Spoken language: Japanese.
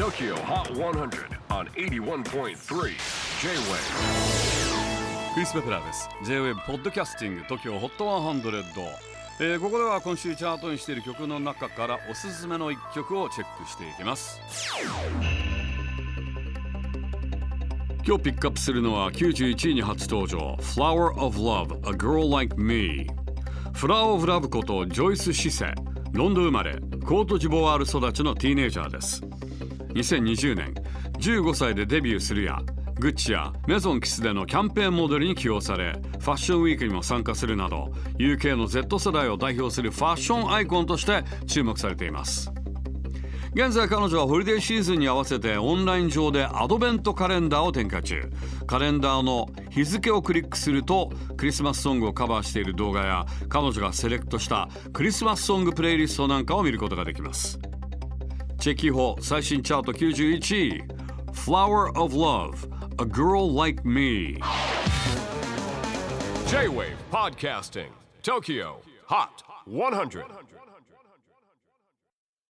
TOKYO HOT 100 on 81.3 J-WAVE クリス・ベプラーです。J-WAVE ポッドキャスティング TOKYO HOT 100、えーここでは今週チャートにしている曲の中からおすすめの一曲をチェックしていきます。今日ピックアップするのは91位に初登場。Flower of Love A Girl Like Me フラワー・オブ・ラブことジョイス・シセロンドン生まれ。コートジボワール育ちのティーネイジャーです。2020年15歳でデビューするやグッチやメゾンキスでのキャンペーンモデルに起用されファッションウィークにも参加するなど UK の Z 世代を代表するファッションアイコンとして注目されています。現在彼女はホリデーシーズンに合わせてオンライン上でアドベントカレンダーを展開中。カレンダーの日付をクリックするとクリスマスソングをカバーしている動画や彼女がセレクトしたクリスマスソングプレイリストなんかを見ることができます。チェキホ最新チャート91位 Flower of Love A Girl Like Me J-WAVE PODCASTING TOKYO HOT 100